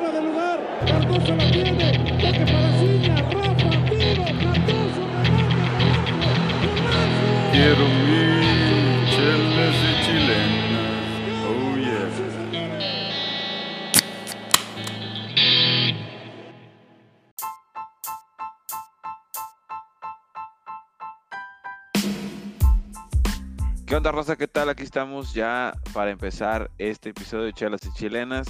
fuera de lugar. Cardoso la tiene. Toque para Ciña. Rafa, tiro. Cardoso, remate. Quiero mi chelas y chilenas. Oh yeah. ¿Qué onda, Rosa? ¿Qué tal? Aquí estamos ya para empezar este episodio de Chelas y Chilenas.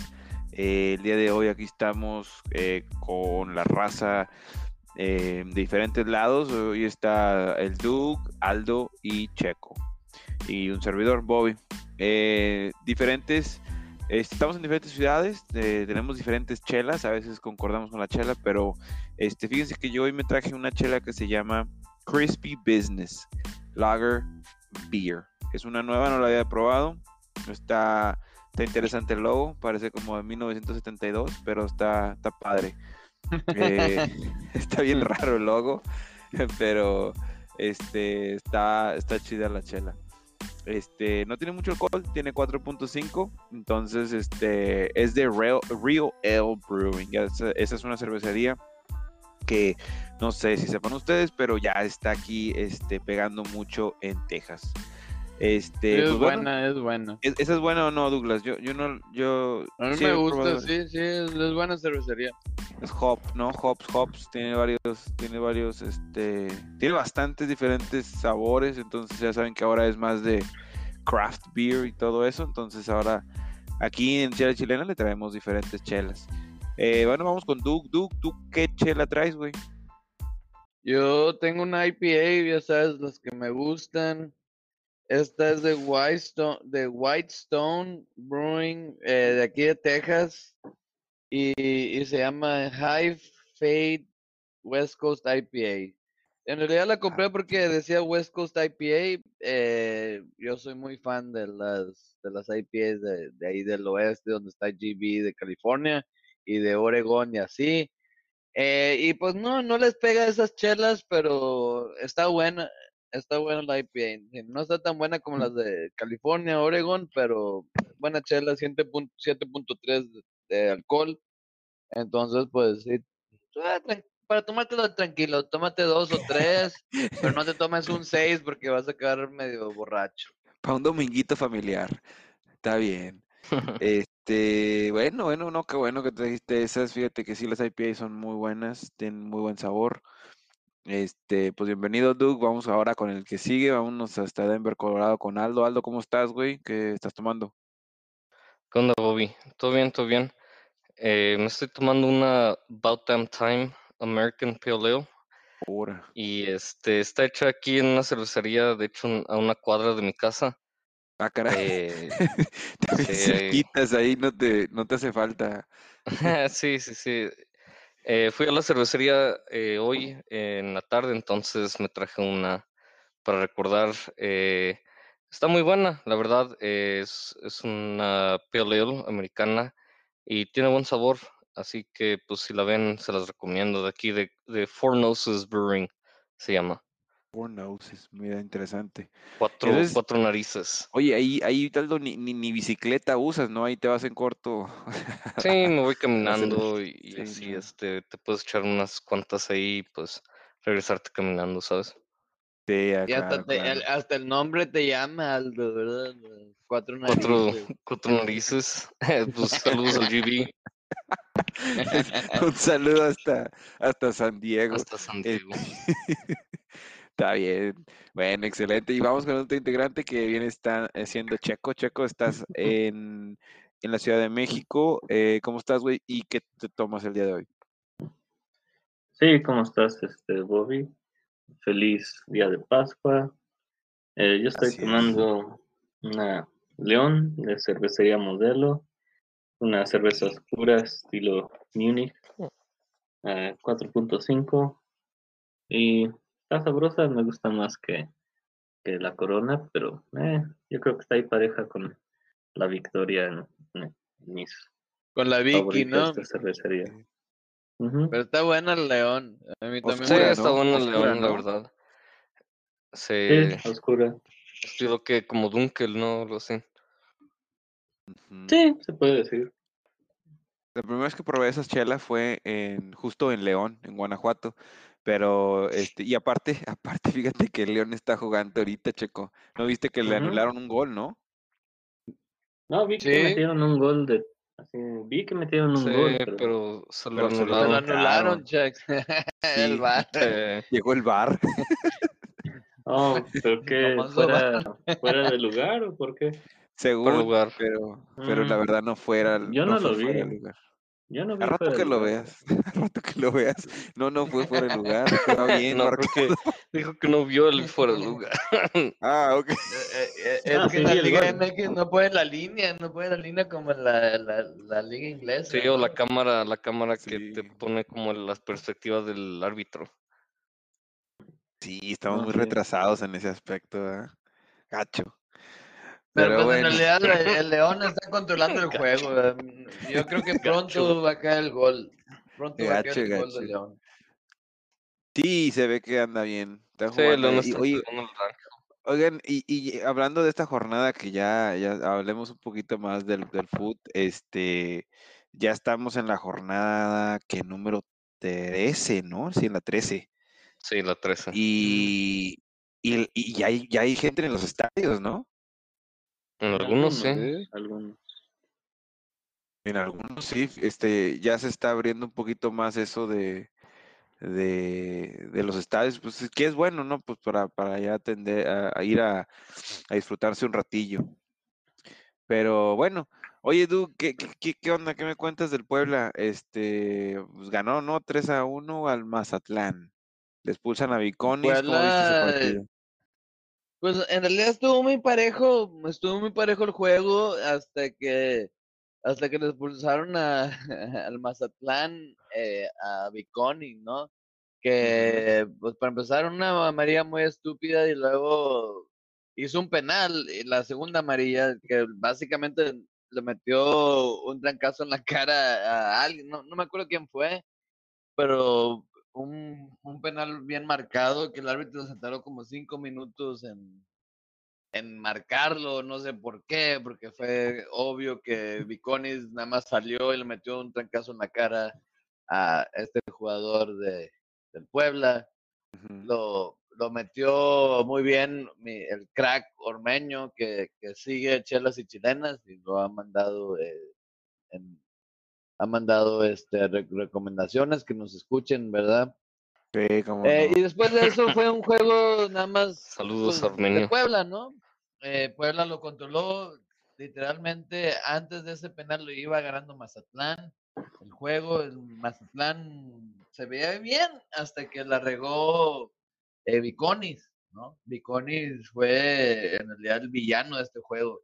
Eh, el día de hoy aquí estamos eh, con la raza eh, de diferentes lados. Hoy está el Duke, Aldo y Checo. Y un servidor, Bobby. Diferentes, eh, estamos en diferentes ciudades, tenemos diferentes chelas, a veces concordamos con la chela, pero este, fíjense que yo hoy me traje una chela que se llama Crispy Business Lager Beer. Es una nueva, no la había probado. Está, está interesante el logo, parece como de 1972, pero está, está padre. Eh, está bien raro el logo, pero este, está, está chida la chela. Este, no tiene mucho alcohol, tiene 4.5, entonces este, es de Real, Real Ale Brewing. Esa, esa es una cervecería que no sé si sepan ustedes, pero ya está aquí este, pegando mucho en Texas. Este, es pues bueno, buena, es buena. ¿es- ¿Esa es buena o no, Douglas? Yo, yo no, yo A mí sí me gusta, probado- sí, sí, es, es buena cervecería. es Hop, ¿no? Hops, Hops, tiene varios, tiene varios, este, tiene bastantes diferentes sabores, entonces ya saben que ahora es más de craft beer y todo eso, entonces ahora aquí en Chela Chilena le traemos diferentes chelas. Eh, bueno, vamos con Duke, Duke, ¿tú qué chela traes, güey? Yo tengo una IPA, ya sabes, las que me gustan. Esta es de Whitestone, de Whitestone Brewing, eh, de aquí de Texas. Y, y se llama High Fade West Coast IPA. En realidad la compré porque decía West Coast IPA. eh, yo soy muy fan de las, de las IPAs de, de ahí del oeste, donde está GB de California y de Oregon y así. Eh, y pues no, no les pega esas chelas, pero está buena, está buena la IPA. No está tan buena como las de California, Oregon, pero buena chela, 7.3 7.3 de, de alcohol. Entonces, pues sí, ah, para tomártelo tranquilo, tómate dos o tres, pero no te tomes un seis porque vas a quedar medio borracho. Para un dominguito familiar, está bien. Este, bueno, bueno, no, qué bueno que trajiste esas. Fíjate que sí, las IPA son muy buenas, tienen muy buen sabor. Este, pues bienvenido, Doug. Vamos ahora con el que sigue. Vámonos hasta Denver, Colorado, con Aldo. Aldo, ¿cómo estás, güey? ¿Qué estás tomando? ¿Qué onda, Bobby? ¿Todo bien? ¿Todo bien? Eh, me estoy tomando una About Damn Time American Pale Ale y este está hecha aquí en una cervecería, de hecho, a una cuadra de mi casa. Ah, caray. Eh, También sí. cerquitas ahí, no te, no te hace falta. sí, sí, sí. Eh, fui a la cervecería eh, hoy en la tarde, entonces me traje una para recordar. eh, está muy buena, la verdad. eh, es, es una Pale Ale americana y tiene buen sabor. Así que, pues, si la ven, se las recomiendo. De aquí, de, de Four Noses Brewing, se llama. Four noses, mira, interesante. Cuatro, Entonces- cuatro narices. Oye, ahí, ahí, Aldo, ni, ni, ni bicicleta usas, ¿no? Ahí te vas en corto. Sí, me voy caminando y, y sí, así, este, te puedes echar unas cuantas ahí, pues, regresarte caminando, ¿sabes? Sí, ah, Y hasta, claro, te- claro. el, hasta el nombre te llama Aldo, ¿verdad? Cuatro Cuatro, narices. cuatro narices. pues saludos al GB Un saludo hasta, hasta San Diego. hasta San Eh, Diego. Está bien. Bueno, excelente. Y vamos con otro integrante que viene está, eh, siendo Checo. Checo, estás en, en la Ciudad de México. Eh, ¿cómo estás, güey? ¿Y qué te tomas el día de hoy? Sí, ¿cómo estás, este Bobby? Feliz día de Pascua. Eh, yo estoy Así es. tomando una León de cervecería Modelo, una cerveza oscura estilo Munich, eh, 4.5 y está sabrosa, me gusta más que, que la Corona, pero eh, yo creo que está ahí pareja con la Victoria en, en mis Con la Vicky, ¿no? de cervecería. Pero está buena el León. A mí también Sí, Oscura, me está ¿no? bueno el León, la verdad. Sí, Se oscura. estilo que como Dunkel, ¿no? Así. Ujú. Sí, se puede decir. La primera vez que probé esas chelas fue en, justo en León, en Guanajuato. Pero, este, y aparte, aparte, fíjate que León está jugando ahorita, Checo. ¿No viste que le anularon un gol, no? No, vi que Sí. metieron un gol de. así, vi que metieron un Sí, gol, pero. pero se lo pero se lo Se lo anularon. Chex. El. Eh, Llegó el bar. Oh, pero que fuera, fuera de lugar o por qué? Según, lugar. pero, pero la Mm. verdad no fuera, Yo no lo fuera vi. de lugar. Yo no vi A rato que lo veas, a rato que lo veas. No, no fue fuera de lugar, estaba bien no, marcado. creo que dijo que no vio el fuera de lugar. Ah, ok. Eh, eh, eh, Es que sí, la Liga. MX no puede la línea, no puede la línea como la, la, la Liga Inglesa. Sí, o la cámara, la cámara que te pone como las perspectivas del árbitro. Sí, estamos No, muy sí. retrasados en ese aspecto, ¿verdad? Gacho. Pero, Pero pues en bueno, realidad el, el León está controlando el juego. eh. Yo creo que pronto va a caer el gol. Pronto va a Gacho, caer el gol gacho. de León. sí, se ve que anda bien. Está Sí, jugando oye, ranking. Oigan, y, y hablando de esta jornada que ya, ya hablemos un poquito más del, del foot, este, ya estamos en la jornada que número 13, ¿no? Sí, en la 13. Sí, la 13. Y, y, y ya, hay, ya hay gente en los estadios, ¿no? En algunos sí. ¿eh? Algunos. En algunos sí, este, ya se está abriendo un poquito más eso de, de, de los estadios, pues es que es bueno, ¿no? Pues para, para ya atender, a, a ir a, a disfrutarse un ratillo. Pero bueno, oye, Du, ¿qué, qué, qué- onda? ¿Qué me cuentas del Puebla? Este, pues ganó, ¿no? 3 a 1 al Mazatlán. Le expulsan a Viconis, ¿cómo viste ese Puebla, partido? Pues en realidad estuvo muy parejo, estuvo muy parejo el juego hasta que hasta que le expulsaron a, al Mazatlán eh, a Viconi, ¿no? Que pues para empezar una amarilla muy estúpida y luego hizo un penal, y la segunda amarilla que básicamente le metió un trancazo en la cara a alguien, no, no me acuerdo quién fue, pero un, un penal bien marcado que el árbitro se tardó como cinco minutos en, en marcarlo, no sé por qué, porque fue obvio que Viconis nada más salió y le metió un trancazo en la cara a este jugador de, del Puebla. Lo, lo metió muy bien mi- el crack ormeño que, que sigue chelas y chilenas y lo ha mandado eh, en- ha mandado este re- recomendaciones que nos escuchen, ¿verdad? Sí, cómo Eh, no. y después de eso fue un juego nada más Saludos, pues, de. Puebla, ¿no? Eh, Puebla lo controló literalmente antes de ese penal lo iba ganando Mazatlán. El juego, el Mazatlán se veía bien hasta que la regó eh, Viconis, ¿no? Viconis fue en realidad el villano de este juego.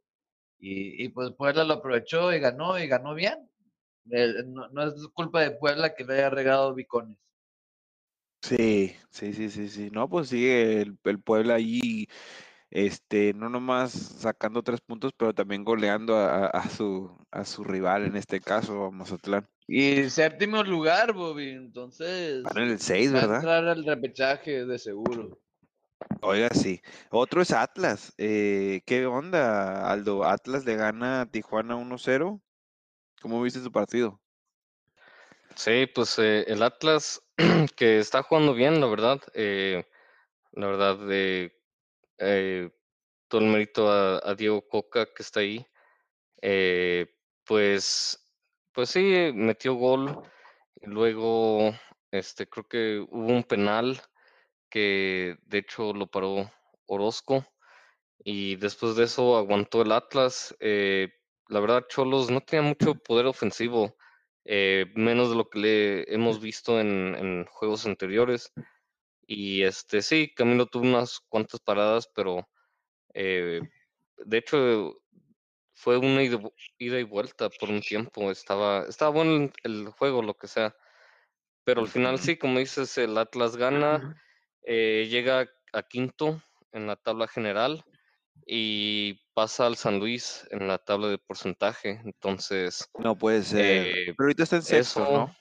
Y, y pues Puebla lo aprovechó y ganó y ganó bien. Eh, no, no es culpa de Puebla que le haya regado Viconis. Sí, sí, sí, sí, sí. No, pues sigue el, el Puebla ahí, este, no nomás sacando tres puntos, pero también goleando a, su, a su rival, en este caso, a Mazatlán. Y séptimo lugar, Bobby. Entonces, en el 6, va a ¿verdad? entrar al repechaje de seguro. Oiga, sí. Otro es Atlas. Eh, ¿qué onda, Aldo? Atlas le gana a Tijuana 1-0. ¿Cómo viste su partido? Sí, pues eh, el Atlas que está jugando bien, la verdad. eh, la verdad, eh, eh, todo el mérito a, Diego Coca que está ahí. eh, pues, pues sí, metió gol. Luego, este, creo que hubo un penal que de hecho lo paró Orozco. Y después de eso aguantó el Atlas. eh, la verdad, Cholos no tenía mucho poder ofensivo, eh, menos de lo que le hemos visto en, en juegos anteriores. Y este sí, Camilo tuvo unas cuantas paradas, pero eh, de hecho fue una ida, y vuelta por un tiempo. Estaba, estaba bueno el, juego, lo que sea. Pero al final sí, como dices, el Atlas gana, eh, llega a quinto en la tabla general y pasa al San Luis en la tabla de porcentaje. Entonces, No puede ser. eh, Pero ahorita está en sexto, eso. ¿no?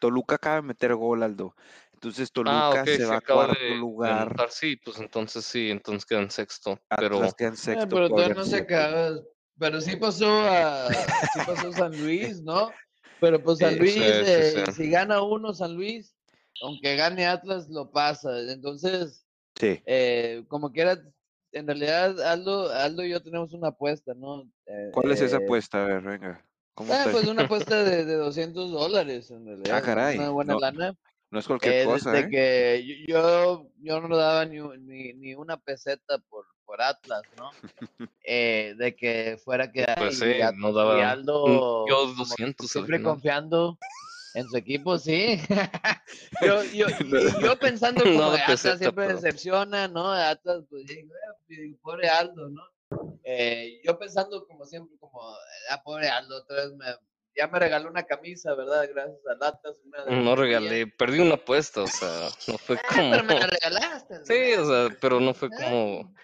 Toluca acaba de meter gol, Aldo. Entonces Ah, Toluca se se va a acaba cuarto de, de lugar. sí, pues entonces sí, entonces queda en sexto. Pero Atlas queda en Eh, sexto. pero todavía no se acaba. Pero sí pasó a sí pasó San Luis, ¿no? Pero pues San Luis, sí, sí, eh, sí. si gana uno San Luis, aunque gane Atlas, lo pasa. Entonces, Sí. eh, como quiera, en realidad Aldo, Aldo y yo tenemos una apuesta, ¿no? Eh, ¿Cuál es esa eh, apuesta? A ver, venga. ¿Cómo ah, pues una apuesta de, de 200 dólares, en realidad. es caray, Una buena no, lana. No es cualquier Eh, cosa, desde ¿eh? que yo, yo, no daba ni, ni, ni una peseta por, por Atlas, ¿no? Eh, de que fuera que Pues sí, no daba. Aldo Yo como 200 al siempre confiando en su equipo, sí. yo, yo, yo pensando No como de de Atlas siempre pero- decepciona, ¿no? Atlas, pues digo, "Eh, pues, pobre Aldo, ¿no? Eh, yo pensando como siempre, como, ah, pobre Aldo, otra vez me, ya me regaló una camisa, ¿verdad? Gracias a Atlas. Una de No regalé, perdí una apuesta, o sea, no fue Ah, como. pero me la regalaste. al Sí, o sea, pero no fue Ah. como.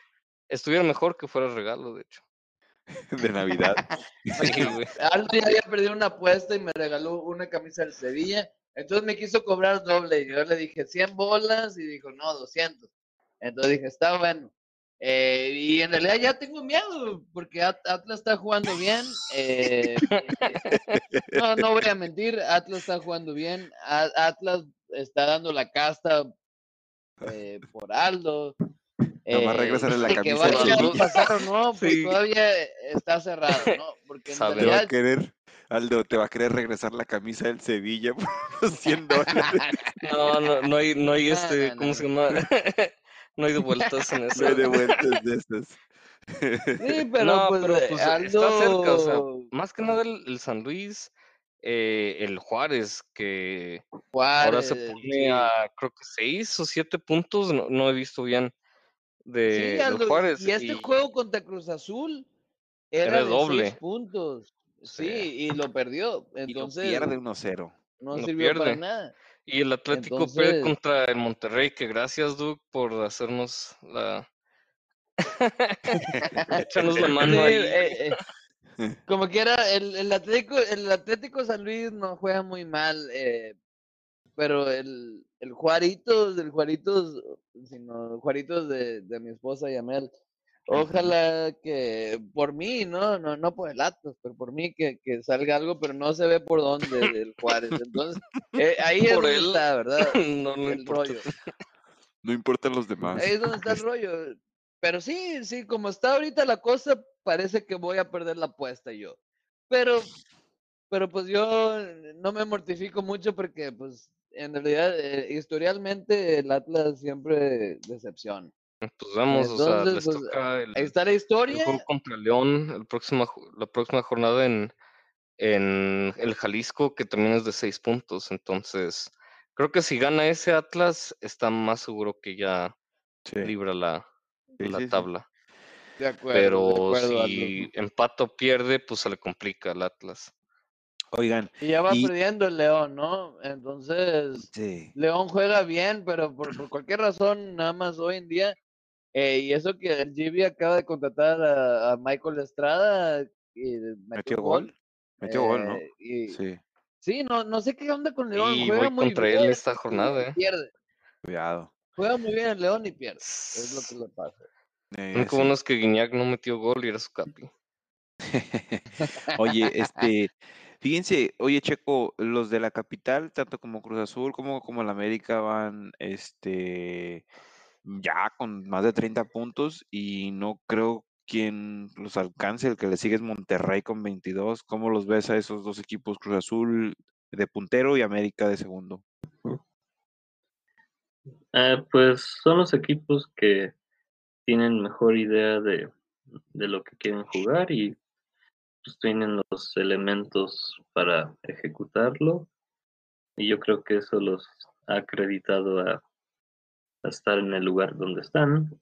Estuviera mejor que fuera regalo, de hecho. De Navidad. Aldo ya había perdido una apuesta y me regaló una camisa del Sevilla. Entonces me quiso cobrar doble. Y yo le dije 100 bolas y dijo, no, 200. Entonces dije, está bueno. Eh, y en realidad ya tengo miedo porque At- Atlas está jugando bien. eh, no, no voy a mentir, Atlas está jugando bien. A- Atlas está dando la casta eh, por Aldo. Nomás regresarle la y que camisa del vaya a Sevilla. pasar o no, pues Sí. todavía está cerrado, ¿no? Porque en va a querer, Aldo, te va a querer regresar la camisa del Sevilla por los 100 dólares. No, no, no hay, no hay este, no, ¿cómo no, se llama? No hay de vueltas en eso. No hay de vueltas de estas. Sí, pero no, pues, pero eh, pues está cerca, o sea, Aldo más que nada el, el San Luis, eh, el Juárez, que ahora se pone sí. a creo que seis o siete puntos, no, no he visto bien de, Sí, Aldo, Juárez. y este y- juego contra Cruz Azul era, Era de doble. seis puntos. Sí, Sí. y lo perdió. Y lo Entonces, pierde 1-0. no lo sirvió para pierde. nada. Y el Atlético pierde Entonces- contra el Monterrey, que gracias, Duke, por hacernos la... Echarnos la mano ahí. eh, eh, como quiera, el, el Atlético, el Atlético San Luis no juega muy mal, eh, pero el, el Juaritos, el Juaritos, sino Juaritos de, de mi esposa Yamel, ojalá que por mí, ¿no? No, no por el Atlas, pero por mí que, que salga algo, pero no se ve por dónde del Juárez. Entonces, eh, ahí es Por donde él. está, ¿verdad? no, no el importa. rollo. No importan los demás. Ahí es donde está el rollo. Pero sí, sí, como está ahorita la cosa, parece que voy a perder la apuesta yo. Pero, pero pues yo no me mortifico mucho porque, pues, en realidad, eh, historialmente el Atlas siempre decepciona. Pues vamos, o sea, Entonces, les pues, toca el, Ahí está la el historia. juego contra León el próxima, ju- la próxima jornada en, en el Jalisco, que también es de seis puntos. Entonces, creo que si gana ese Atlas, está más seguro que ya Sí. libra la, Sí, la sí, sí. tabla. De acuerdo, de Pero acuerdo, si empata o pierde, pues se le complica al Atlas. Oigan, Y ya va y- perdiendo el León, ¿no? Entonces, sí. León juega bien, pero por, por cualquier razón, nada más hoy en día, eh, y eso que el GB acaba de contratar a, a Michael Estrada y metió, Metió gol. Metió gol, ¿no? eh, y- sí. Sí, no, no sé qué onda con León, Y juega voy muy contra bien. él esta y jornada, ¿eh? Pierde, cuidado. juega muy bien el León y pierde, es lo que le pasa. Eh, Lo único sí. bueno es que Guiñac no metió gol y era su capi. Oye, este, fíjense, oye Checo, los de la capital, tanto como Cruz Azul como como el América van, este, ya con más de 30 puntos y no creo quien los alcance, el que le sigue es Monterrey con 22. ¿Cómo los ves a esos dos equipos, Cruz Azul de puntero y América de segundo? Eh, pues son los equipos que tienen mejor idea de, de lo que quieren jugar y pues tienen los elementos para ejecutarlo. Y yo creo que eso los ha acreditado a, a estar en el lugar donde están.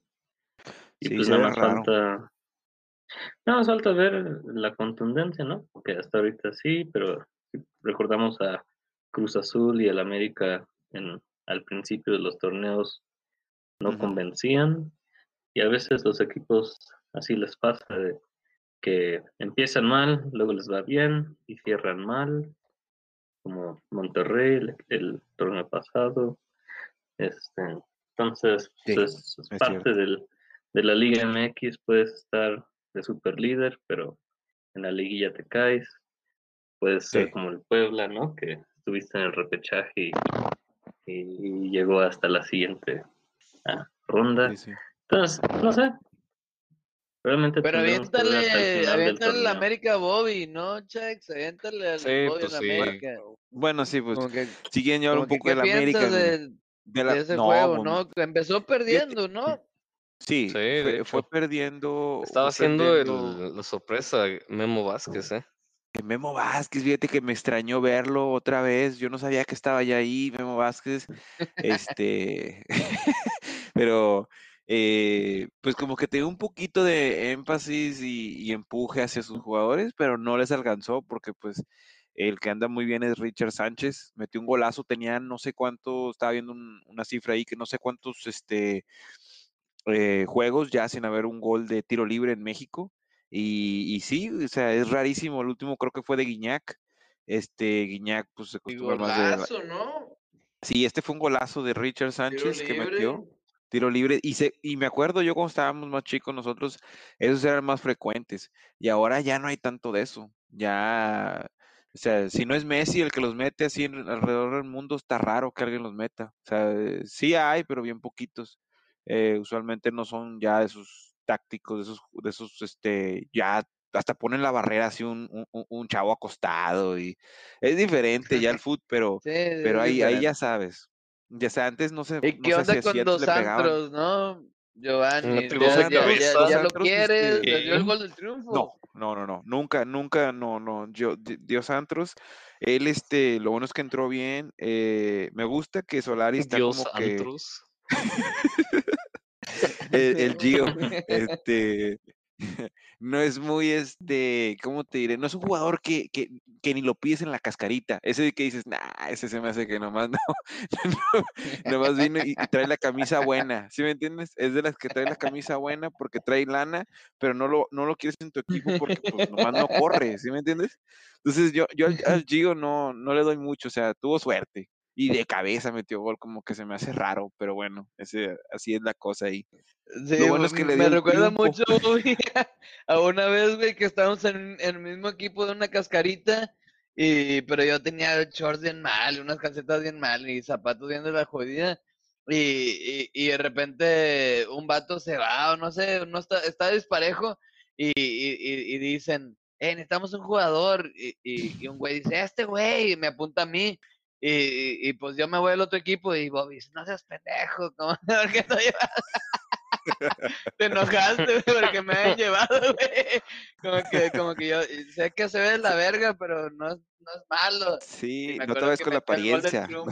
Y Sí, pues nada más raro. falta. Nada más falta ver la contundencia, ¿no? Que hasta ahorita sí, pero recordamos a Cruz Azul y el América en, al principio de los torneos no Ujú. convencían. Y a veces los equipos así les pasa de que empiezan mal, luego les va bien y cierran mal, como Monterrey el, el torneo pasado. Este, entonces, Sí, pues, es, parte del, de la Liga MX, puedes estar de super líder, pero en la liguilla te caes. puede ser como el Puebla, ¿no? Que estuviste en el repechaje y, y llegó hasta la siguiente ah, ronda. Sí. Entonces, no sé. Realmente Pero aviéntale, aviéntale la. América Bobby, ¿no, Chex? Aviéntale al Sí, Bobby pues en sí. América. Bueno, sí, pues que, siguiendo yo como un poco ¿qué de la América. de- de, de la- de ese no, juego, no? Que Empezó perdiendo, ¿no? Sí, Sí, de fue, hecho. fue perdiendo. Estaba haciendo perdiendo la sorpresa Memo Vázquez, ¿eh? Memo Vázquez, fíjate que me extrañó verlo otra vez. Yo no sabía que estaba ya ahí, Memo Vázquez. Este, pero eh, pues como que tenía un poquito de énfasis y, y empuje hacia sus jugadores, pero no les alcanzó porque pues el que anda muy bien es Richard Sánchez. Metió un golazo, tenía no sé cuánto, estaba viendo un- una cifra ahí que no sé cuántos este, eh, juegos ya sin haber un gol de tiro libre en México. Y, y sí, o sea, es rarísimo. El último creo que fue de Guiñac. Este, Guiñac, pues se acostumbra más de. ¿no? Sí, este fue un golazo de Richard Sánchez que metió. Tiro libre. Y, se, y me acuerdo yo cuando estábamos más chicos, nosotros, esos eran más frecuentes. Y ahora ya no hay tanto de eso. Ya, o sea, si no es Messi el que los mete así en- alrededor del mundo, está raro que alguien los meta. O sea, eh, sí hay, pero bien poquitos. Eh, usualmente no son ya de esos tácticos, de esos, de esos, este, ya hasta ponen la barrera así un, un- chavo acostado y es diferente ya el fútbol, pero, Sí, pero ahí, ahí ya sabes. Ya sea, antes no se, ¿Y no qué onda hacía así, con pegaban. Santos, no? Giovanni, Metió ya, ya, ya, ya lo este, le dio el Sí. gol del triunfo. No, no, no, no, nunca, nunca, no, no, yo, Di- Dios Antros, él, este, lo bueno es que entró bien, eh, me gusta que Solari está Dios como que, Antros. el, el Gio, este, no es muy, este, ¿cómo te diré? No es un jugador que, que, que ni lo pides en la cascarita, ese que dices, nah, ese se me hace que nomás no, no, nomás vino y, y trae la camisa buena, ¿sí me entiendes? Es de las que trae la camisa buena porque trae lana, pero no lo, no lo quieres en tu equipo porque pues nomás no corre, ¿sí me entiendes? Entonces yo, yo al, al Gio no, no le doy mucho, o sea, tuvo suerte. Y de cabeza metió gol, como que se me hace raro, pero bueno, ese, así es la cosa ahí. Sí, Lo bueno es que le me recuerda mucho güey, a una vez, güey, que estábamos en, en el mismo equipo de una cascarita, y, pero yo tenía shorts bien mal, unas calcetas bien mal, y zapatos bien de la jodida, y, y, y de repente un vato se va, o no sé, no está, está disparejo, y, y, dicen, eh, necesitamos un jugador, y, un güey dice, este güey, me apunta a mí, y, y, pues yo me voy al otro equipo, y Bobby dice, no seas pendejo, ¿cómo? ¿por qué estoy te enojaste, porque me habían llevado, güey. Como que, como que yo sé que se ve la verga, pero no es, no es malo. Sí, no te que con la apariencia. No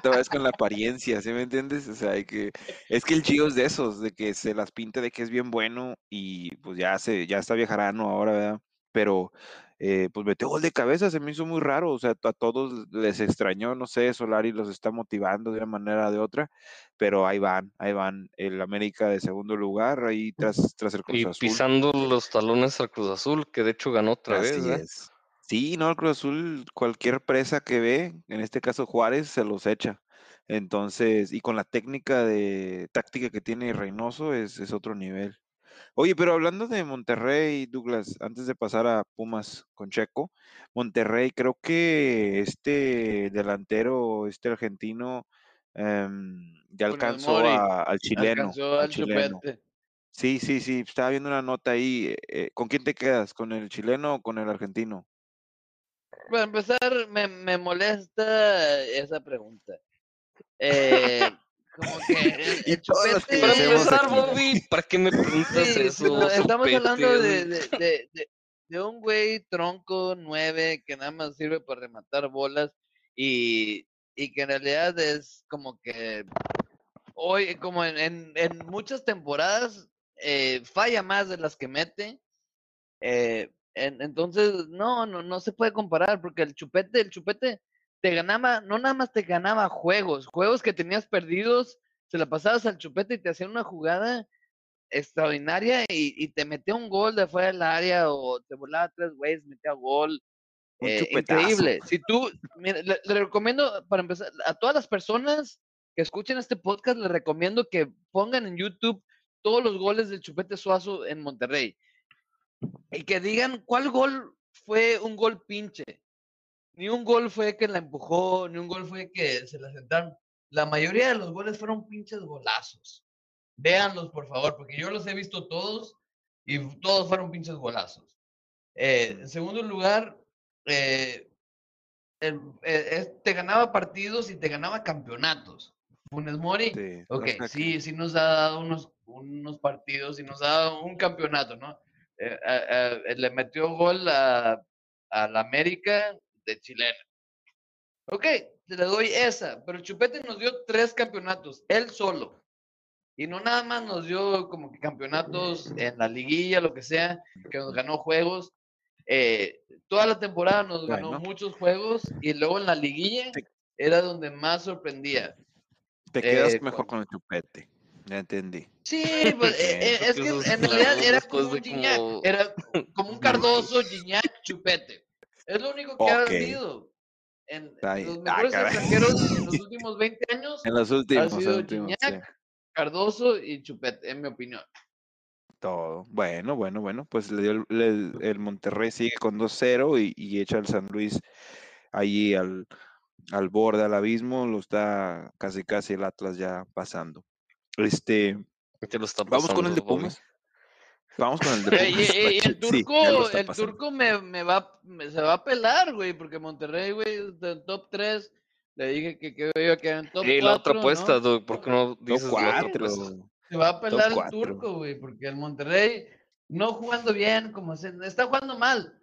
te vayas con la apariencia, ¿sí me entiendes? O sea, hay que, es que el Gio es de esos, de que se las pinta de que es bien bueno y pues ya se, ya está viejarano ahora, ¿verdad? Pero eh, pues metió gol de cabeza, se me hizo muy raro, o sea, a todos les extrañó, no sé, Solari los está motivando de una manera o de otra, pero ahí van, ahí van, el América de segundo lugar, ahí tras, tras el Cruz Y Azul. pisando los talones al Cruz Azul, que de hecho ganó otra Así vez, ¿eh? es. Sí, no, el Cruz Azul, cualquier presa que ve, en este caso Juárez, se los echa. Entonces, y con la técnica de táctica que tiene Reynoso, es, es otro nivel. Oye, pero hablando de Monterrey, Douglas, antes de pasar a Pumas con Checo, Monterrey, creo que este delantero, este argentino, em, ya alcanzó a- al chileno, Alcanzó al al chileno. chupete. Sí, sí, sí, estaba viendo una nota ahí. eh, ¿con quién te quedas? ¿Con el chileno o con el argentino? Para empezar, me, me molesta esa pregunta. Eh, como que Y Para hacemos empezar, aquí. Bobby, ¿para qué me preguntas Sí, eso? estamos hablando de, de, de, de- de un güey tronco nueve que nada más sirve para rematar bolas y, y que en realidad es como que hoy, como en, en, en muchas temporadas, eh, falla más de las que mete. eh, en- entonces, no, no, no se puede comparar porque el chupete, el chupete te ganaba, no nada más te ganaba juegos, juegos que tenías perdidos, se la pasabas al chupete y te hacía una jugada extraordinaria y, y te metía un gol de fuera del área o te volaba tres güeyes, metía gol. Un eh, increíble. Si tú, mira, le, le recomiendo, para empezar, a todas las personas que escuchen este podcast, les recomiendo que pongan en YouTube todos los goles del Chupete Suazo en Monterrey. Y que digan cuál gol fue un gol pinche. Ni un gol fue que la empujó, ni un gol fue que se la sentaron. La mayoría de los goles fueron pinches golazos. Véanlos, por favor, porque yo los he visto todos y todos fueron pinches golazos. Eh, en segundo lugar, eh, el- eh, te ganaba partidos y te ganaba campeonatos. Funes Mori, Sí, ok, sí, sí nos ha dado unos, unos partidos y nos ha dado un campeonato, ¿no? Le metió gol a, a la América de chilena. Ok, te le doy esa, pero Chupete nos dio tres campeonatos, él solo. Y no nada más nos dio como que campeonatos en la liguilla, lo que sea, que nos ganó juegos. Eh, toda la temporada nos ganó Bueno. muchos juegos y luego en la liguilla era donde más sorprendía. Te quedas eh, mejor con- el chupete. Ya entendí. Sí, pues, eh, es que en realidad era como un Gignac, era como un Cardoso, Gignac, Chupete. Es lo único que ha habido. En los Ah, mejores extranjeros en los últimos 20 años, En los últimos, en los sido últimos, Gignac. sí. Cardoso y Chupete, en mi opinión. Todo. Bueno, bueno, bueno. Pues le dio el, el- el Monterrey sigue con 2-0 y, y echa al San Luis allí al, al borde, al abismo. Lo está casi, casi el Atlas ya pasando. Este, ¿Qué lo está vamos con el de? Pumas. Vamos con el de y- Pumas. y- y el turco, el turco me, me va, me- se va a pelar, güey, porque Monterrey, güey, del top 3, le dije que, que iba a quedar en top Y la otra 4, apuesta, ¿no? Doug, ¿por qué no Top dices la otra cuatro. Se va a pelar el turco, güey, porque el Monterrey no jugando bien, como se está jugando mal,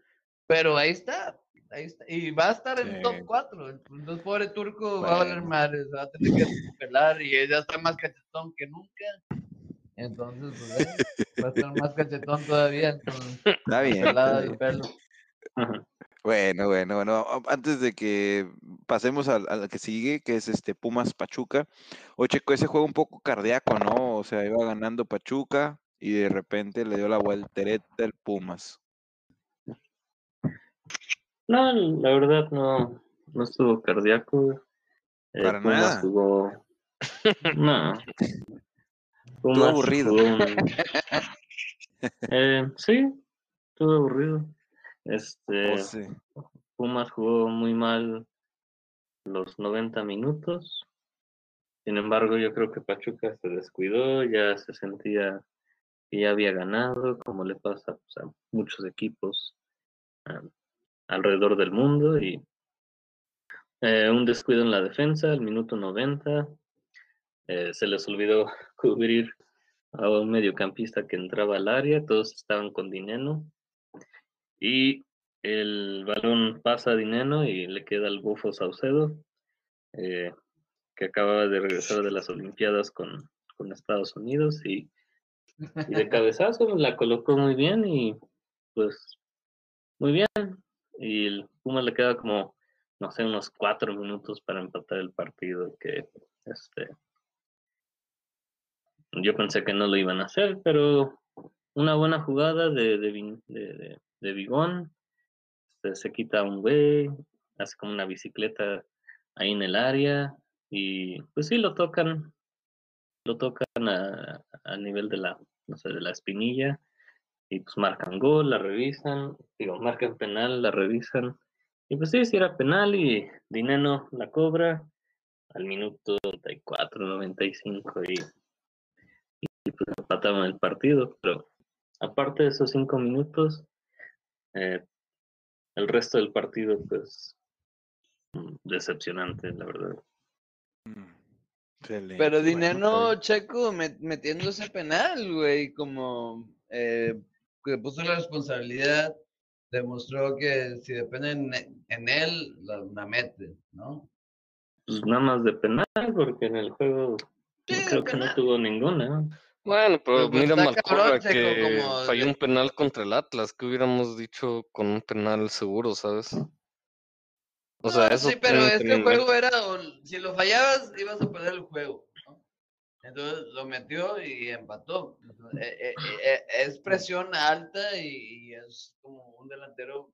pero ahí está, ahí está, y va a estar en Sí. top 4. Entonces, pobre turco va a valer madre, se va a tener que pelar y ya está más cachetón que nunca. Entonces, pues, eh, va a estar más cachetón todavía, entonces, Está bien. está pelada bien. el pelo. Bueno, bueno, bueno. Antes de que pasemos al, al que sigue, que es este Pumas Pachuca. Oye, Checo, ese juego un poco cardíaco, ¿no? O sea, iba ganando Pachuca y de repente le dio la voltereta el Pumas. No, la verdad no, no estuvo cardíaco. Eh, Para Pumas nada. jugó. No. Pumas aburrido. Eh, sí, estuvo aburrido. Este, O sea, Pumas jugó muy mal los 90 minutos. Sin embargo, yo creo que Pachuca se descuidó, ya se sentía que ya había ganado, como le pasa pues, a muchos equipos alrededor del mundo. Y eh, un descuido en la defensa, al minuto 90. eh, se les olvidó cubrir a un mediocampista que entraba al área, todos estaban con Dineno. Y el balón pasa a Dineno y le queda al bufo Saucedo, eh, que acababa de regresar de las Olimpiadas con, con Estados Unidos y, y de cabezazo la colocó muy bien y pues muy bien. Y el Puma le queda como, no sé, unos cuatro minutos para empatar el partido que este yo pensé que no lo iban a hacer, pero una buena jugada de, de, de- de Bigón. Se, se quita un güey, hace como una bicicleta ahí en el área y pues sí lo tocan, lo tocan a, a nivel de la, no sé, de la espinilla y pues marcan gol, la revisan, digo, marcan penal, la revisan y pues sí, sí era penal y Dineno la cobra al minuto 94, 95 y, y pues empataron el partido, pero aparte de esos cinco minutos, eh, el resto del partido, pues, mm, decepcionante, la verdad. mm, excelente, Pero bueno, Dinero Checo met- metiendo ese penal, güey, como eh, que puso la responsabilidad, demostró que si depende en, en él, la, la mete, ¿no? Pues nada más de penal, porque en el juego Sí, creo que no tuvo ninguna. Bueno, pero Pero, pues, mira Malcorra que como falló un penal contra el Atlas, que hubiéramos dicho con un penal seguro, ¿sabes? O sea, No, eso sí, pero este tener juego era, si lo fallabas, ibas a perder el juego, ¿no? Entonces lo metió y empató. Entonces, eh, eh, eh, es presión alta y, y es como un delantero,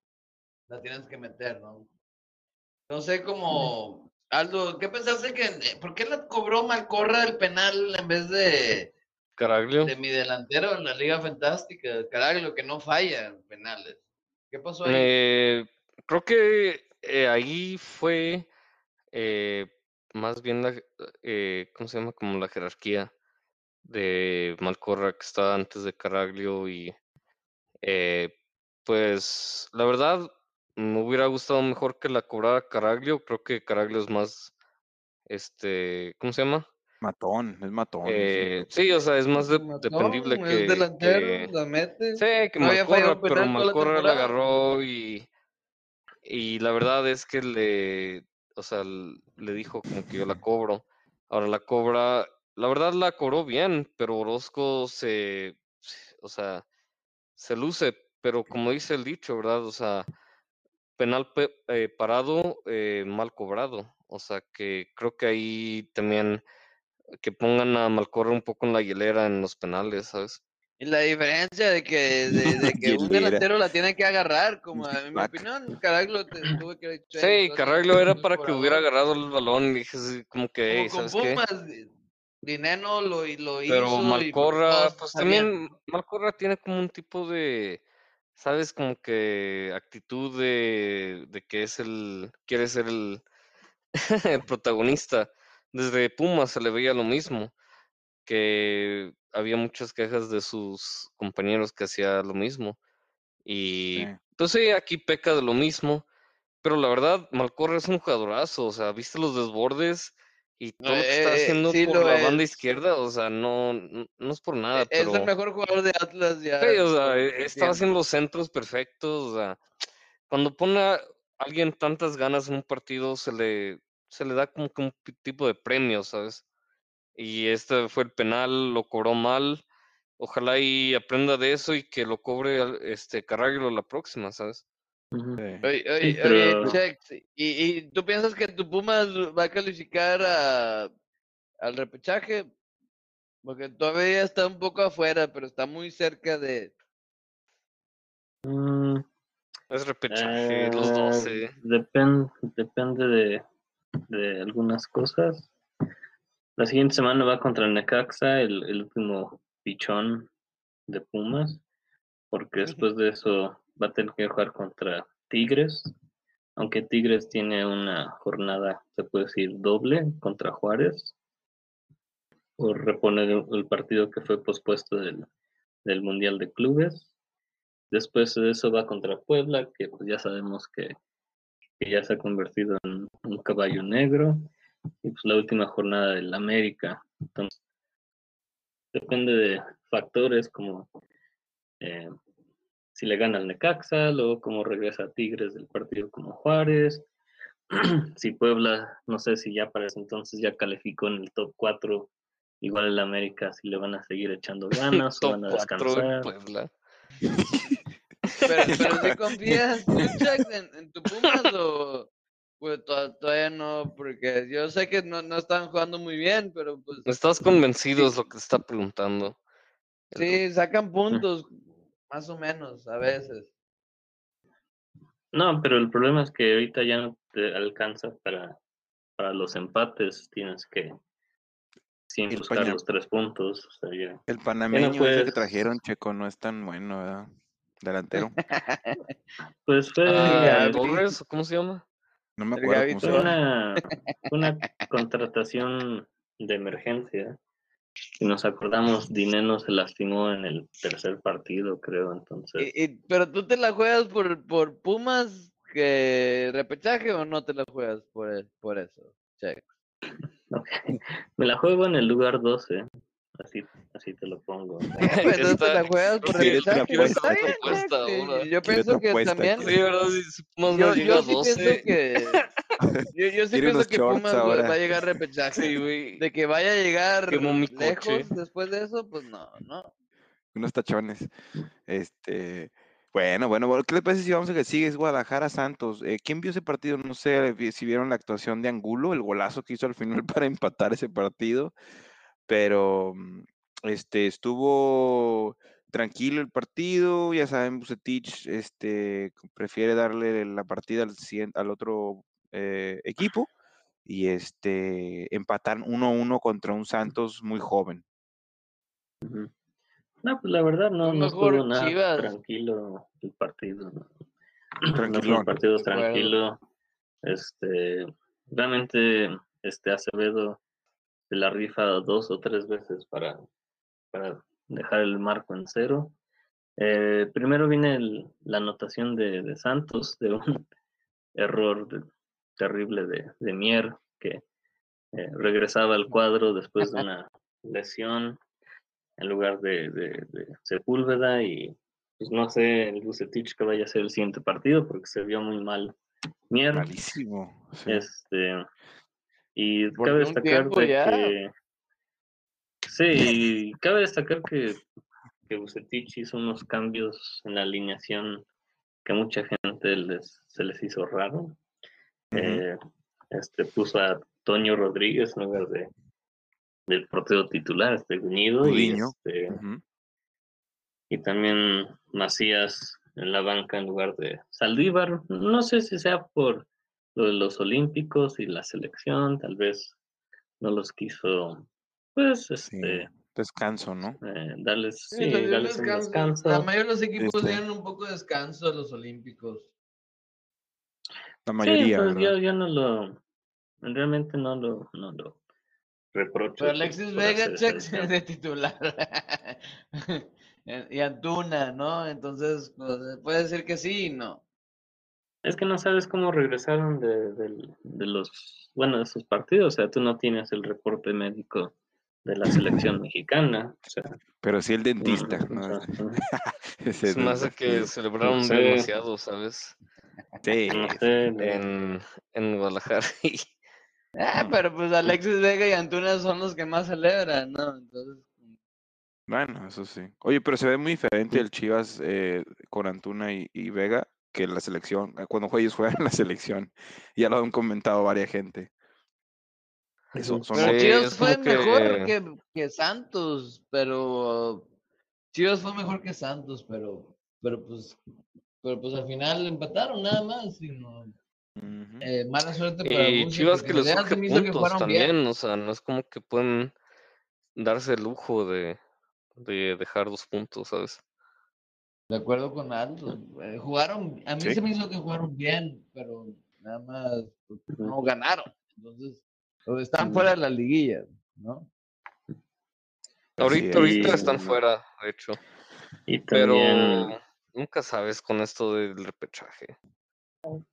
la tienes que meter, ¿no? No sé cómo, Aldo, ¿qué pensaste que, por qué la cobró Malcorra el penal en vez de, Caraglio. de mi delantero en la Liga Fantástica? Carajo, que no falla en penales. ¿Qué pasó ahí? Eh, creo que eh, ahí fue eh, más bien la, eh, ¿cómo se llama? Como la jerarquía de Malcorra que estaba antes de Caraglio y eh, pues la verdad me hubiera gustado mejor que la cobrara Caraglio. Creo que Caraglio es más, este, ¿cómo se llama? Matón, es matón. Eh, sí, o sea, es más de- Matón, dependible es que, delantero, que- la mete. Sí, que No Malcorra, pero la Malcorra la temporada. agarró y, y la verdad es que le, o sea, le dijo como que yo la cobro. Ahora la cobra, la verdad la cobró bien, pero Orozco se, o sea, se luce, pero como dice el dicho, ¿verdad? O sea, penal pe- eh, parado, eh, mal cobrado. O sea, que creo que ahí también que pongan a Malcorra un poco en la hielera en los penales, ¿sabes? Y la diferencia de que, de, de que un delantero la tiene que agarrar, como en mi opinión, Caraglio te tuvo que "Ey, Sí, cosas Caraglio era para que hubiera ahora". agarrado el balón y dije así, como que, Como "Ey, con ¿sabes qué? Pumas, Dineno lo, hizo. Pero y pues Malcorra, pues sabían. también Malcorra tiene como un tipo de, ¿sabes? Como que actitud de, de que es el, quiere ser el, el protagonista. Desde Pumas se le veía lo mismo, que había muchas quejas de sus compañeros que hacía lo mismo. Y Sí. pues sí, aquí peca de lo mismo, pero la verdad, Malcorra es un jugadorazo, o sea, ¿viste los desbordes? Y todo lo que está Eh, haciendo sí por la banda izquierda, o sea, no, no, no es por nada, E- Es pero el mejor jugador de Atlas ya. sí, o sea, e- estaba haciendo los centros perfectos, o sea, cuando pone a alguien tantas ganas en un partido, se le, se le da como que un tipo de premio, ¿sabes? Y este fue el penal, lo cobró mal. Ojalá y aprenda de eso y que lo cobre este Carragher la próxima, ¿sabes? Sí. Oye, oye, Sí, pero- oye, Chex, ¿y, ¿y tú piensas que tu Pumas va a calificar a, al repechaje? Porque todavía está un poco afuera, pero está muy cerca de... Mm, Es repechaje, los eh, 12. depen- depende de, de algunas cosas. La siguiente semana va contra el Necaxa, el, el último pichón de Pumas, porque después de eso va a tener que jugar contra Tigres, aunque Tigres tiene una jornada, se puede decir, doble contra Juárez, por reponer el, el partido que fue pospuesto del, del Mundial de Clubes. Después de eso va contra Puebla, que pues ya sabemos que, que ya se ha convertido en un caballo negro. Y pues la última jornada del América. Entonces, depende de factores como eh, si le gana al Necaxa, luego cómo regresa a Tigres del partido como Juárez. si Puebla, no sé si ya para ese entonces ya calificó en el top 4, igual el América, si le van a seguir echando ganas o van a 4 en descansar. Puebla. Pero, pero si confías tú, en, en tu Pumas o pues to- todavía no, porque yo sé que no, no están jugando muy bien, pero pues ¿Estás convencido? Es lo que te está preguntando. sí, sacan puntos, más o menos, a veces. No, pero el problema es que ahorita ya no te alcanza para, para los empates, tienes que sin El buscar paña- los tres puntos. O sea, ya- El panameño ese que trajeron, Checo, no es tan bueno, ¿verdad? Delantero. Pues fue, Ah, Gaby. Torres, ¿o ¿cómo se llama? No me acuerdo cómo se fue llama. una, una contratación de emergencia. Si nos acordamos, Dineno se lastimó en el tercer partido, creo, entonces. Y, y- pero tú te la juegas por, por Pumas que repechaje o no te la juegas por, por eso, Chex? ok. Me la juego en el lugar 12, así, así te lo pongo. Entonces te la juegas. Está bien, sí. Yo ¿Quieres pienso que también. Sí, ¿verdad? Si, no Yo, llega yo a sí 12. pienso que. Yo, yo sí pienso que Pumas va- ahora. va a llegar a repechaje. Sí, güey. De que vaya a llegar lejos después de eso, pues no, no. Unos tachones. Este. Bueno, bueno, bueno, ¿qué le parece si vamos a que sigue? Es Guadalajara Santos. Eh, ¿Quién vio ese partido? No sé si vieron la actuación de Angulo, el golazo que hizo al final para empatar ese partido. Pero mm, este estuvo tranquilo el partido. Ya saben, Bucetich este, prefiere darle la partida al, al otro eh, equipo. Y este empatar 1-1 contra un Santos muy joven. No, pues la verdad no, Fue no estuvo nada Chivas. tranquilo el partido. ¿no? No partido tranquilo. Este, realmente, este Acevedo se la rifa dos o tres veces para, para dejar el marco en cero. Eh, primero viene el- la anotación de, de Santos, de un error de- terrible de, de Mier, que eh, regresaba al cuadro después de una lesión en lugar de, Sepúlveda y pues no sé el Bucetich que vaya a ser el siguiente partido porque se vio muy mal Mier. Malísimo. sí. Este, y Por cabe destacar de que sí, y cabe destacar que, que Bucetich hizo unos cambios en la alineación que a mucha gente les, se les hizo raro. Eh, este puso a Toño Rodríguez en lugar de del portero titular, este Guñido, y, este, y también Macías en la banca en lugar de Saldívar. No sé si sea por los Olímpicos y la selección, tal vez no los quiso, pues, Sí. este, Descanso, ¿no? eh, darles, Sí, sí, un darles un descanso. La mayoría de los equipos Este. dieron un poco de descanso a los Olímpicos. La Sí, mayoría, pues ¿verdad? yo, yo no lo, realmente no lo, no lo reprocho. Pero Alexis Vega, descanso. de titular. y Antuna, ¿no? Entonces, pues, puede decir que sí y no. Es que no sabes cómo regresaron de, los, bueno, de esos partidos, o sea, tú no tienes el reporte médico de la selección mexicana, o sea, Pero sí el dentista, ¿no? o sea, Ese Se me hace dentista. que celebraron sé. demasiado, ¿sabes? Sí, no sé, no- En, en Guadalajara. y- Ah, pero pues Alexis Vega y Antuna son los que más celebran, ¿no? Entonces, Bueno, eso sí. Oye, pero se ve muy diferente el Chivas eh, con Antuna y, y Vega que la selección, eh, cuando ellos juegan en la selección. Ya lo han comentado varias gente. Eso, Ujú. son pero Chivas es fue como mejor que- que, que Santos, pero Chivas fue mejor que Santos, pero, pero pues, pero pues al final empataron nada más, y no, Ujú. eh, mala suerte para Y Chivas que les surge hizo que puntos jugaron bien. también, o sea, no es como que pueden darse el lujo de, de dejar dos puntos, ¿sabes? De acuerdo con Aldo. eh, jugaron, a mí Sí. se me hizo que jugaron bien, pero nada más pues, no ganaron. Entonces, pues, están fuera de la liguilla, ¿no? Ahorita, ahorita Y- están fuera, de hecho. Y Pero nunca sabes con esto del repechaje.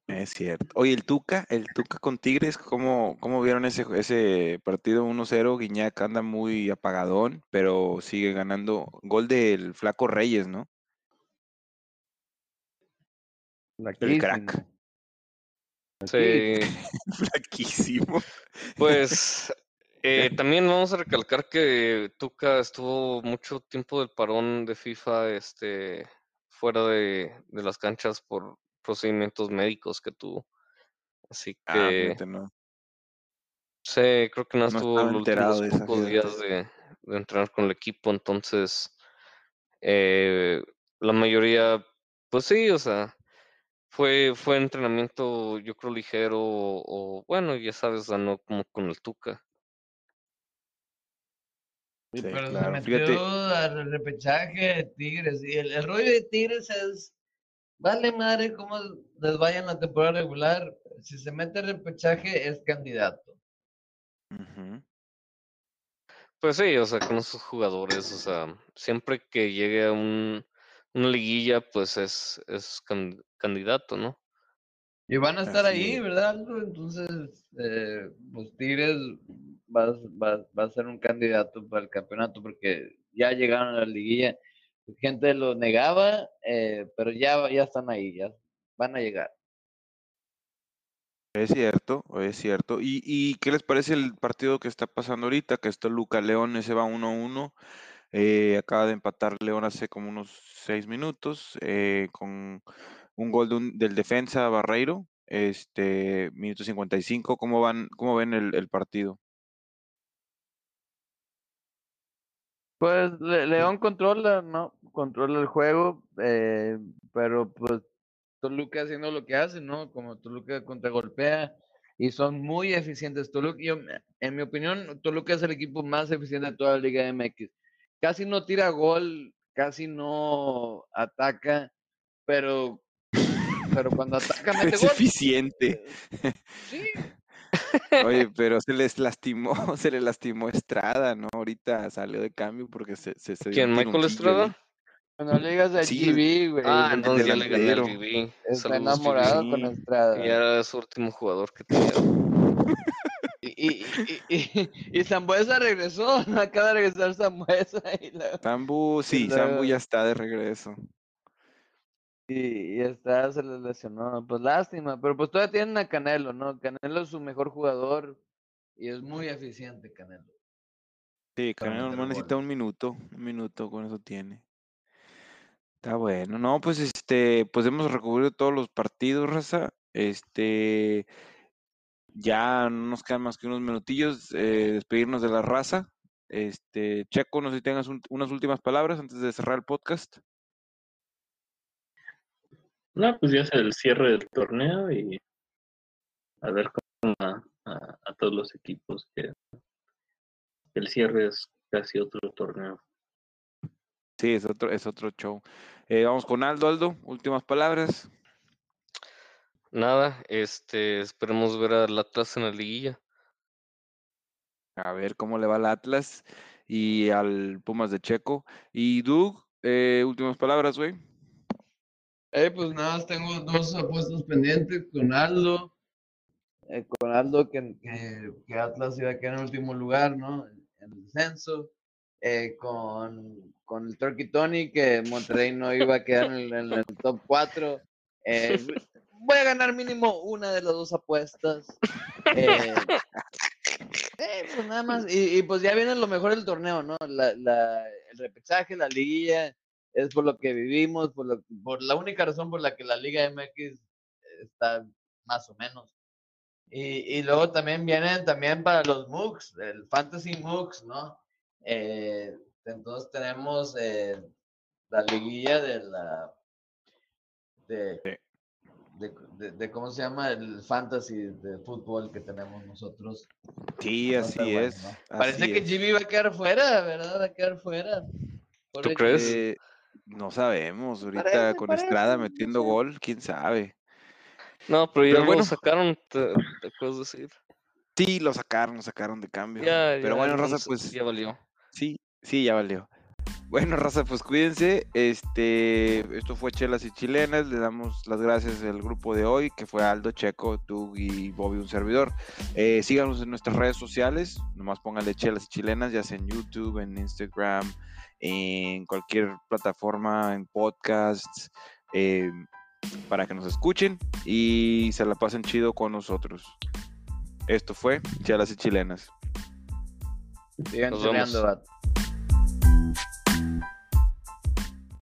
Es cierto. Oye, el Tuca, el Tuca con Tigres, ¿cómo, cómo vieron ese, ese partido 1-0? Guiñac anda muy apagadón, pero sigue ganando. Gol del Flaco Reyes, ¿no? El crack. Sí, Flaquísimo. pues eh, también vamos a recalcar que Tuca estuvo mucho tiempo del parón de FIFA este, fuera de, de las canchas por procedimientos médicos que tuvo. Así Ah, que fíjate, no. sí, creo que no No estuvo los últimos de pocos fíjate. días de, de entrenar con el equipo, entonces eh, la mayoría, pues sí, o sea, fue, fue entrenamiento, yo creo, ligero, o, o, bueno, ya sabes, ganó como con el Tuca. Sí, pero claro. se metió Fíjate. al repechaje de Tigres. Y el, el rollo de Tigres es, vale madre cómo les vaya en la temporada regular. Si se mete al repechaje, es candidato. Pues sí, o sea, con esos jugadores, o sea, siempre que llegue a un, una liguilla, pues es, es candidato, ¿no? Y van a estar Así ahí. ¿verdad? Entonces, eh, pues Tigres va, va, va a ser un candidato para el campeonato porque ya llegaron a la liguilla. Gente lo negaba, eh, pero ya, ya están ahí, ya van a llegar. Es cierto, es cierto. ¿Y, y qué les parece el partido que está pasando ahorita? Que está Luca León, ese va 1-1. eh, acaba de empatar León hace como unos seis minutos eh, con un gol de un- del defensa Barreiro. Este, minuto 55. ¿Cómo van, cómo ven el, el partido? Pues Le- León controla, ¿no? Controla el juego, eh, pero pues Toluca haciendo lo que hace, ¿no? Como Toluca contragolpea y son muy eficientes. Toluca, yo, en mi opinión, Toluca es el equipo más eficiente de toda la Liga MX. Casi no tira gol, casi no ataca, pero pero cuando ataca mete Es gol. eficiente. Sí, Oye, pero se les lastimó, se le lastimó Estrada, ¿no? Ahorita salió de cambio porque se, se, se ¿Quién? ¿Michael. Estrada? no le digas a Sí. GB, güey. Ah, entonces ya le gané al. GB. Está Saludos, enamorado GB. con Estrada. Y era su último jugador que tenía. Y, y, y, y, y Zambuesa regresó, no acaba de regresar Zambuesa y, la- Sambu, sí, Sambu ya está de regreso. Y, y está, se le lesionó. Pues lástima, pero pues todavía tienen a Canelo, ¿no? Canelo es su mejor jugador y es muy eficiente Canelo. Sí, Canelo nomás necesita un minuto, un minuto con eso tiene. Está bueno, no, pues este, pues hemos recubrido todos los partidos, raza. Este, ya no nos quedan más que unos minutillos, eh, despedirnos de la raza. Este, Checo, no sé si tengas un- unas últimas palabras antes de cerrar el podcast. No, pues ya es el cierre del torneo y a ver cómo va a, a todos los equipos que el cierre es casi otro torneo. Sí, es otro, es otro show. Eh, vamos con Aldo, Aldo, últimas palabras. Nada, este, esperemos ver al Atlas en la liguilla. A ver cómo le va al Atlas y al Pumas de Checo. Y Doug, eh, últimas palabras, güey. Eh, pues nada, tengo dos apuestas pendientes con Aldo. eh, con Aldo que, que, que Atlas iba a quedar en último lugar, ¿no? En el descenso. eh, con, con el Turkey Tony que Monterrey no iba a quedar en el, top 4. Eh, voy a ganar mínimo una de las dos apuestas. Pues nada más. Y, y pues ya viene lo mejor del torneo, ¿no? La, la, el repechaje, la liguilla es por lo que vivimos, por, lo, por la única razón por la que la Liga MX está más o menos. Y, y luego también vienen también para los MOOCs, el Fantasy MOOCs, ¿no? Eh, entonces tenemos eh, la liguilla de la de, de, de- de cómo se llama el fantasy de fútbol que tenemos nosotros. Sí, así bueno, es. ¿no? así Parece que es. Jimmy va a quedar fuera, ¿verdad? Va a quedar fuera. Pobre crees? Eh, no sabemos, ahorita Parece, con parece, Estrada metiendo gol, quién sabe. No, pero ya Pero lo bueno. sacaron, te, te puedo decir. Sí, lo sacaron, lo sacaron de cambio. Ya, Pero ya, bueno, no raza, sé, pues Ya valió. sí, sí, ya valió. Bueno, raza, pues cuídense. Este, esto fue Chelas y Chilenas. Le damos las gracias al grupo de hoy, que fue Aldo, Checo, tú y Bobby, un servidor. Eh, síganos en nuestras redes sociales. Nomás pónganle Chelas y Chilenas, ya sea en YouTube, en Instagram, en cualquier plataforma, en podcasts, eh, para que nos escuchen y se la pasen chido con nosotros. Esto fue Chelas y Chilenas. Sigan Nos.